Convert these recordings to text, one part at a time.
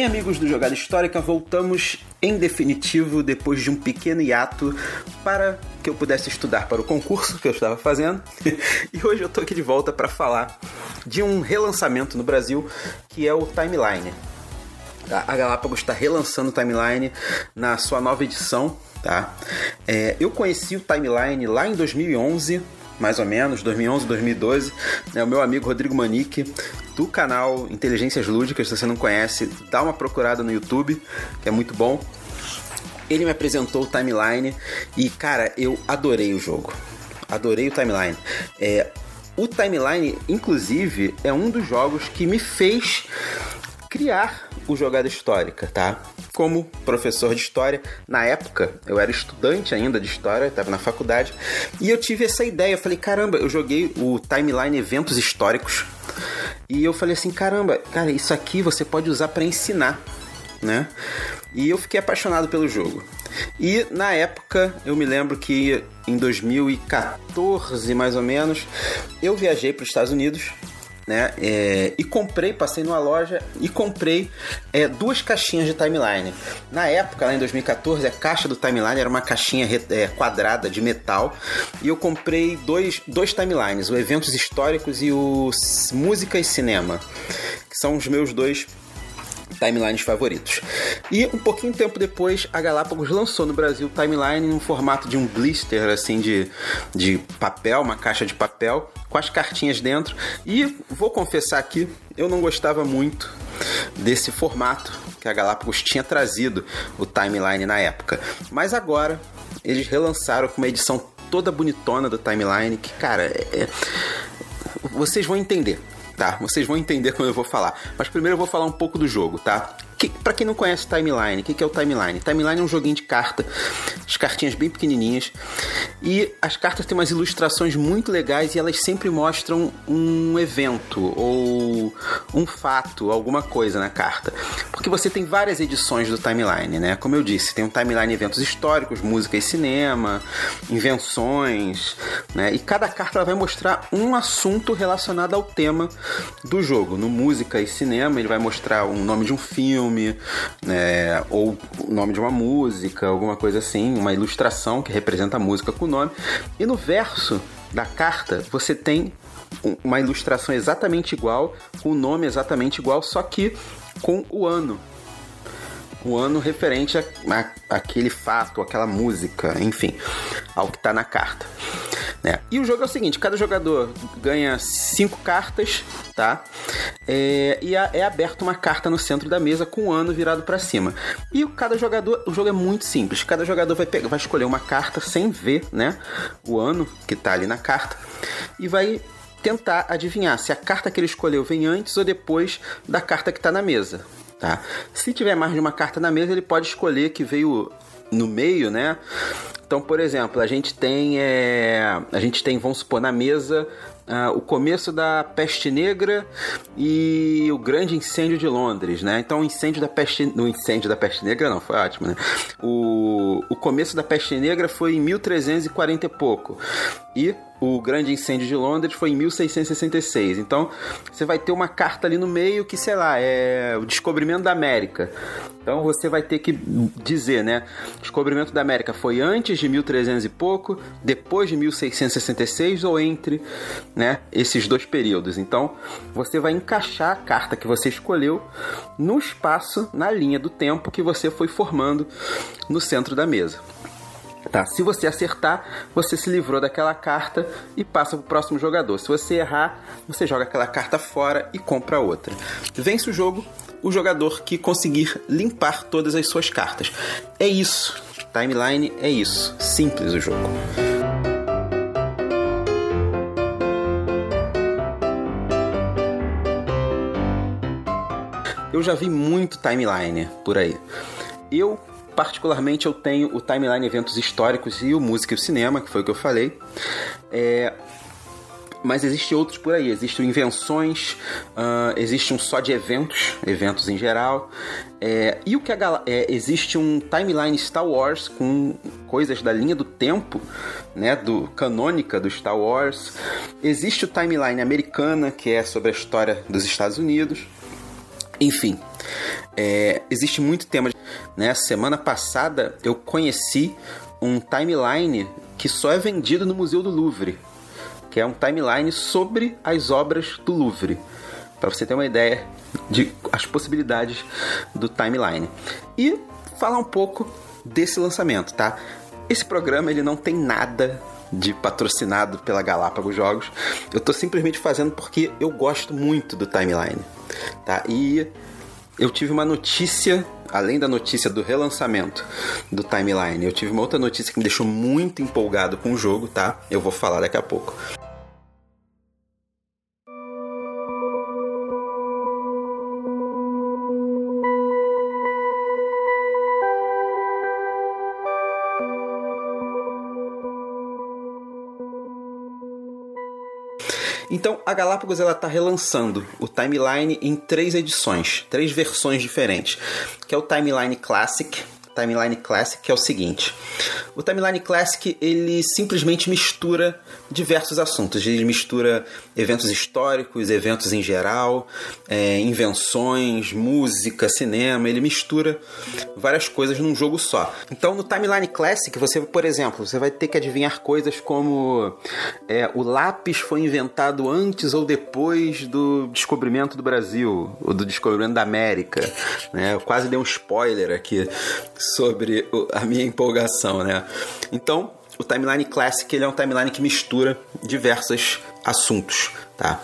Bem, amigos do Jogada Histórica, voltamos em definitivo depois de um pequeno hiato para que eu pudesse estudar para o concurso que eu estava fazendo. e hoje eu tô aqui de volta para falar de um relançamento no Brasil que é o Timeline. A Galápagos está relançando o Timeline na sua nova edição, tá? É, eu conheci o Timeline lá em 2011 mais ou menos, 2011, 2012. É o meu amigo Rodrigo Manique, do canal Inteligências Lúdicas. Se você não conhece, dá uma procurada no YouTube, que é muito bom. Ele me apresentou o timeline e, cara, eu adorei o jogo. Adorei o timeline. É, o timeline, inclusive, é um dos jogos que me fez criar o Jogada Histórica, tá? Como professor de história, na época eu era estudante ainda de história, estava na faculdade, e eu tive essa ideia. Eu falei, caramba, eu joguei o timeline eventos históricos, e eu falei assim, caramba, cara, isso aqui você pode usar para ensinar, né? E eu fiquei apaixonado pelo jogo. E na época, eu me lembro que em 2014, mais ou menos, eu viajei para os Estados Unidos né? É, e comprei, passei numa loja e comprei é, duas caixinhas de timeline. Na época, lá em 2014, a caixa do timeline era uma caixinha é, quadrada de metal e eu comprei dois, dois timelines, o Eventos Históricos e o Música e Cinema, que são os meus dois timelines favoritos. E um pouquinho tempo depois, a Galápagos lançou no Brasil timeline no formato de um blister, assim, de, de papel, uma caixa de papel, com as cartinhas dentro. E vou confessar aqui, eu não gostava muito desse formato que a Galápagos tinha trazido o timeline na época. Mas agora eles relançaram com uma edição toda bonitona do timeline que, cara, é... é vocês vão entender tá? Vocês vão entender quando eu vou falar. Mas primeiro eu vou falar um pouco do jogo, tá? Que, para quem não conhece Timeline, o que, que é o Timeline? Timeline é um joguinho de carta, as cartinhas bem pequenininhas, e as cartas têm umas ilustrações muito legais e elas sempre mostram um evento ou um fato, alguma coisa na carta. Porque você tem várias edições do Timeline, né? Como eu disse, tem um Timeline eventos históricos, música e cinema, invenções, né? E cada carta vai mostrar um assunto relacionado ao tema do jogo. No música e cinema, ele vai mostrar o nome de um filme filme, né, ou o nome de uma música, alguma coisa assim, uma ilustração que representa a música com o nome. E no verso da carta você tem uma ilustração exatamente igual, com o nome exatamente igual, só que com o ano. O ano referente a, a, aquele fato, aquela música, enfim, ao que está na carta. Né? E o jogo é o seguinte: cada jogador ganha cinco cartas, tá? É, e é aberta uma carta no centro da mesa com o ano virado para cima. E cada jogador, o jogo é muito simples. Cada jogador vai, pegar, vai escolher uma carta sem ver, né? O ano que tá ali na carta e vai tentar adivinhar se a carta que ele escolheu vem antes ou depois da carta que está na mesa. Tá? Se tiver mais de uma carta na mesa, ele pode escolher que veio no meio, né? Então, por exemplo, a gente tem, é, a gente tem, vamos supor, na mesa uh, o começo da peste negra e o grande incêndio de Londres, né? Então, o incêndio da peste, no incêndio da peste negra não, foi ótimo, né? O, o começo da peste negra foi em 1340 e pouco e o grande incêndio de Londres foi em 1666. Então, você vai ter uma carta ali no meio que, sei lá, é o descobrimento da América. Então, você vai ter que dizer, né? Descobrimento da América foi antes de 1300 e pouco, depois de 1666 ou entre, né, esses dois períodos. Então, você vai encaixar a carta que você escolheu no espaço, na linha do tempo que você foi formando no centro da mesa. Tá, se você acertar, você se livrou daquela carta e passa para o próximo jogador. Se você errar, você joga aquela carta fora e compra outra. Vence o jogo o jogador que conseguir limpar todas as suas cartas. É isso. Timeline é isso. Simples o jogo. Eu já vi muito timeline por aí. Eu particularmente eu tenho o Timeline Eventos Históricos e o Música e o Cinema, que foi o que eu falei. É, mas existem outros por aí. Existem invenções, uh, existe um só de eventos, eventos em geral. É, e o que a, é, existe um timeline Star Wars com coisas da linha do tempo, né, do canônica do Star Wars. Existe o timeline americana que é sobre a história dos Estados Unidos. Enfim, é, existe muito tema. Né? Semana passada eu conheci um timeline que só é vendido no Museu do Louvre, que é um timeline sobre as obras do Louvre, para você ter uma ideia de as possibilidades do timeline. E falar um pouco desse lançamento, tá? Esse programa ele não tem nada de patrocinado pela Galápagos Jogos. Eu tô simplesmente fazendo porque eu gosto muito do timeline, tá? E eu tive uma notícia, além da notícia do relançamento do timeline, eu tive uma outra notícia que me deixou muito empolgado com o jogo, tá? Eu vou falar daqui a pouco. A Galápagos ela está relançando o timeline em três edições, três versões diferentes, que é o timeline Classic, Timeline Classic, que é o seguinte: o Timeline Classic ele simplesmente mistura diversos assuntos. Ele mistura eventos históricos, eventos em geral, é, invenções, música, cinema. Ele mistura várias coisas num jogo só. Então, no Timeline Classic, você, por exemplo, você vai ter que adivinhar coisas como é, o lápis foi inventado antes ou depois do descobrimento do Brasil, ou do descobrimento da América. Né? Eu quase dei um spoiler aqui sobre a minha empolgação, né? Então, o Timeline Classic ele é um timeline que mistura diversos assuntos, tá?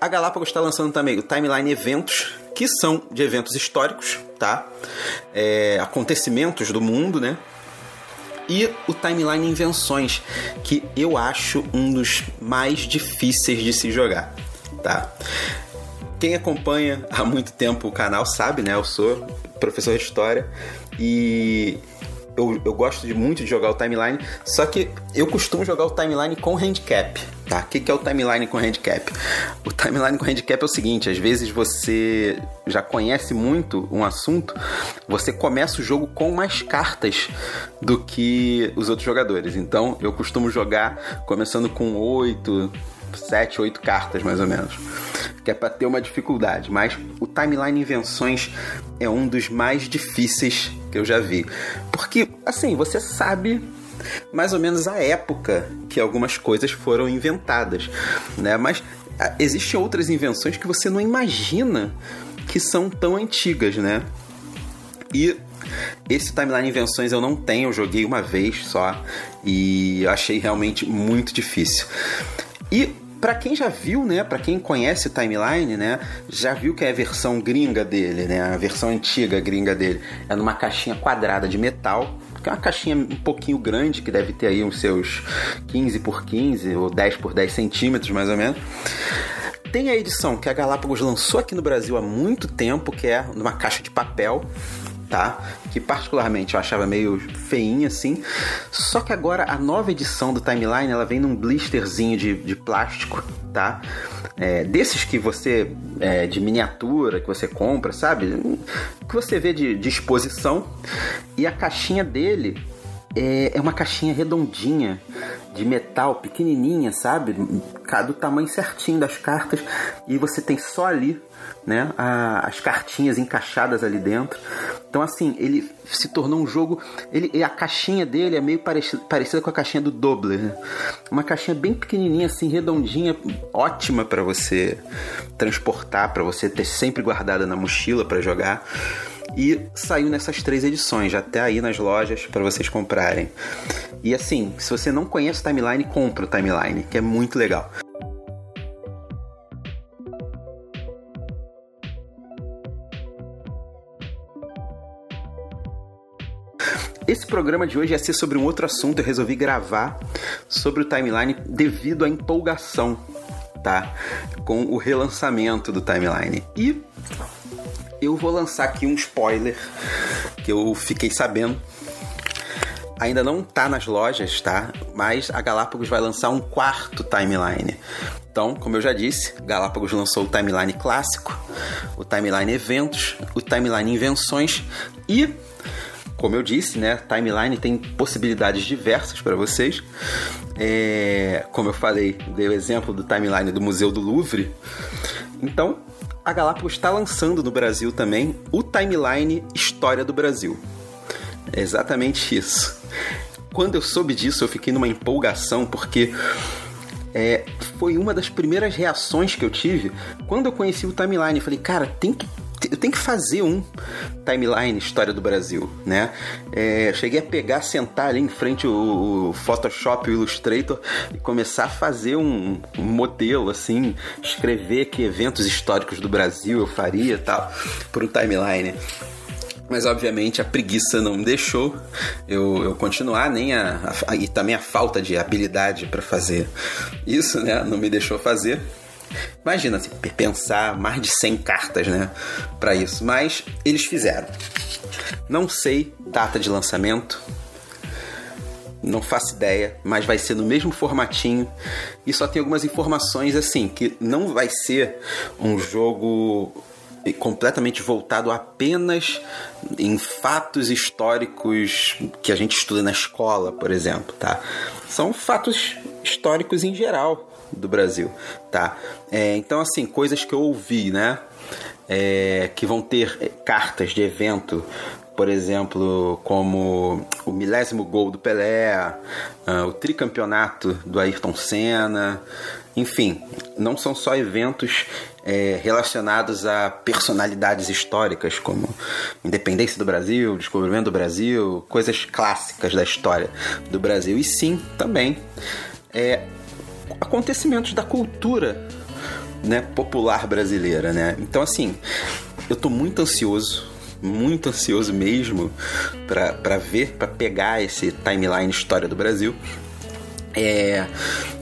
A Galápagos está lançando também o Timeline Eventos, que são de eventos históricos, tá? É, acontecimentos do mundo, né? E o Timeline Invenções, que eu acho um dos mais difíceis de se jogar, tá? Quem acompanha há muito tempo o canal sabe, né? Eu sou professor de história e eu, eu gosto de muito de jogar o timeline, só que eu costumo jogar o timeline com handicap. Tá? O que, que é o timeline com handicap? O timeline com handicap é o seguinte: às vezes você já conhece muito um assunto, você começa o jogo com mais cartas do que os outros jogadores. Então eu costumo jogar começando com 8, 7, 8 cartas mais ou menos que é para ter uma dificuldade, mas o Timeline Invenções é um dos mais difíceis que eu já vi. Porque, assim, você sabe mais ou menos a época que algumas coisas foram inventadas, né? Mas ah, existem outras invenções que você não imagina que são tão antigas, né? E esse Timeline Invenções eu não tenho, eu joguei uma vez só e achei realmente muito difícil. E para quem já viu, né, para quem conhece o Timeline, né, já viu que é a versão gringa dele, né, a versão antiga gringa dele, é numa caixinha quadrada de metal, que é uma caixinha um pouquinho grande, que deve ter aí uns seus 15 por 15 ou 10 por 10 centímetros, mais ou menos. Tem a edição que a Galápagos lançou aqui no Brasil há muito tempo, que é numa caixa de papel, tá? Que particularmente eu achava meio feinha assim. Só que agora a nova edição do Timeline ela vem num blisterzinho de, de plástico, tá? É, desses que você é, de miniatura que você compra, sabe? Que você vê de, de exposição. E a caixinha dele é, é uma caixinha redondinha de metal, pequenininha, sabe? Do tamanho certinho das cartas e você tem só ali, né? A, as cartinhas encaixadas ali dentro. Então assim, ele se tornou um jogo. Ele, a caixinha dele é meio parecida, parecida com a caixinha do Dobler, né? uma caixinha bem pequenininha, assim, redondinha, ótima para você transportar, para você ter sempre guardada na mochila para jogar. E saiu nessas três edições, já até aí nas lojas para vocês comprarem. E assim, se você não conhece o Timeline, compra o Timeline, que é muito legal. Esse programa de hoje ia ser sobre um outro assunto, eu resolvi gravar sobre o timeline devido à empolgação, tá? Com o relançamento do timeline. E eu vou lançar aqui um spoiler que eu fiquei sabendo. Ainda não tá nas lojas, tá? Mas a Galápagos vai lançar um quarto timeline. Então, como eu já disse, Galápagos lançou o timeline clássico, o timeline eventos, o timeline invenções e como eu disse, né, timeline tem possibilidades diversas para vocês. É, como eu falei, dei o exemplo do timeline do Museu do Louvre. Então, a Galápagos está lançando no Brasil também o timeline História do Brasil. É exatamente isso. Quando eu soube disso, eu fiquei numa empolgação porque é, foi uma das primeiras reações que eu tive quando eu conheci o timeline. Eu falei, cara, tem que eu tenho que fazer um timeline história do Brasil, né? É, cheguei a pegar, sentar ali em frente o, o Photoshop, o Illustrator e começar a fazer um, um, modelo assim, escrever que eventos históricos do Brasil eu faria, tal, por um timeline. Mas obviamente a preguiça não me deixou eu, eu continuar, nem a, a, e também a falta de habilidade para fazer isso, né? Não me deixou fazer. Imagina assim, pensar mais de 100 cartas, né, para isso. Mas eles fizeram. Não sei data de lançamento. Não faço ideia, mas vai ser no mesmo formatinho. E só tem algumas informações assim que não vai ser um jogo completamente voltado apenas em fatos históricos que a gente estuda na escola, por exemplo, tá? São fatos históricos em geral, do Brasil, tá? É, então, assim, coisas que eu ouvi, né? É, que vão ter cartas de evento, por exemplo, como o milésimo gol do Pelé, uh, o tricampeonato do Ayrton Senna, enfim, não são só eventos é, relacionados a personalidades históricas como independência do Brasil, descobrimento do Brasil, coisas clássicas da história do Brasil, e sim também é, acontecimentos da cultura né, popular brasileira, né? Então, assim, eu tô muito ansioso, muito ansioso mesmo para ver, para pegar esse timeline história do Brasil. É,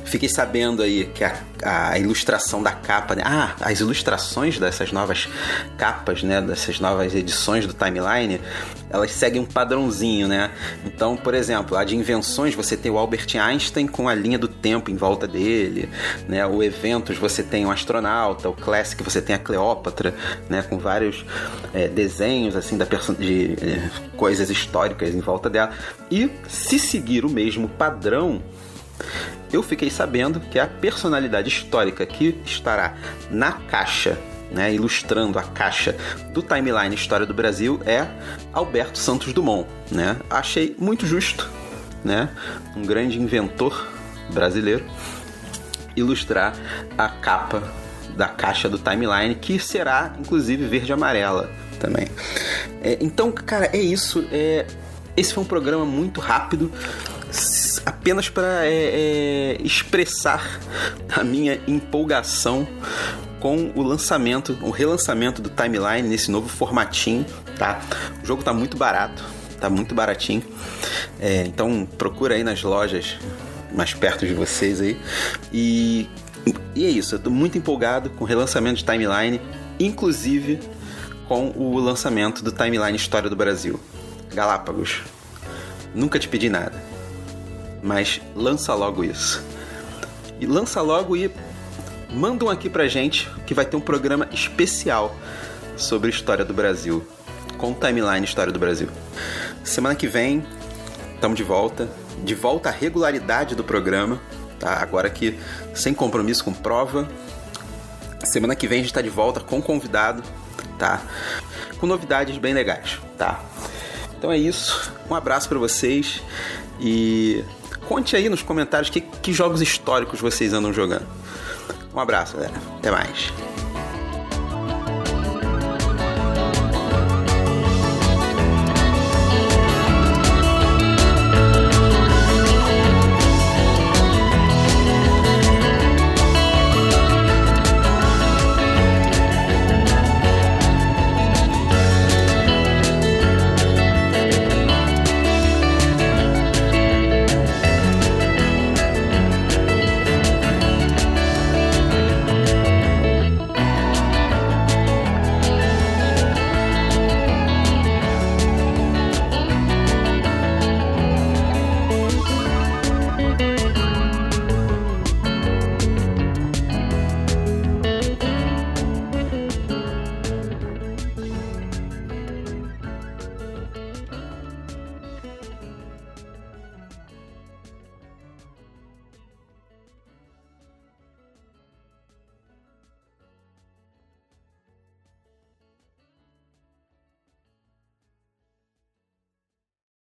Fiquei sabendo aí que a, a ilustração da capa, né? ah, as ilustrações dessas novas capas, né, dessas novas edições do timeline, elas seguem um padrãozinho, né? Então, por exemplo, a de invenções você tem o Albert Einstein com a linha do tempo em volta dele, né? O eventos você tem o astronauta, o Classic você tem a Cleópatra, né? Com vários é, desenhos assim da de é, coisas históricas em volta dela. E se seguir o mesmo padrão eu fiquei sabendo que a personalidade histórica que estará na caixa né, ilustrando a caixa do timeline História do Brasil é Alberto Santos Dumont. Né? Achei muito justo, né? um grande inventor brasileiro, ilustrar a capa da caixa do timeline, que será inclusive verde e amarela também. É, então, cara, é isso. É, esse foi um programa muito rápido apenas para é, é, expressar a minha empolgação com o lançamento, o relançamento do Timeline nesse novo formatinho, tá? O jogo tá muito barato, tá muito baratinho. É, então procura aí nas lojas mais perto de vocês aí. E, e é isso, eu tô muito empolgado com o relançamento de Timeline, inclusive com o lançamento do Timeline História do Brasil. Galápagos. Nunca te pedi nada mas lança logo isso. E lança logo e mandam aqui pra gente que vai ter um programa especial sobre história do Brasil, com timeline História do Brasil. Semana que vem, estamos de volta, de volta à regularidade do programa, tá? Agora que sem compromisso com prova. Semana que vem a gente está de volta com convidado, tá? Com novidades bem legais, tá? Então é isso. Um abraço para vocês e Conte aí nos comentários que, que jogos históricos vocês andam jogando. Um abraço, galera. Até mais.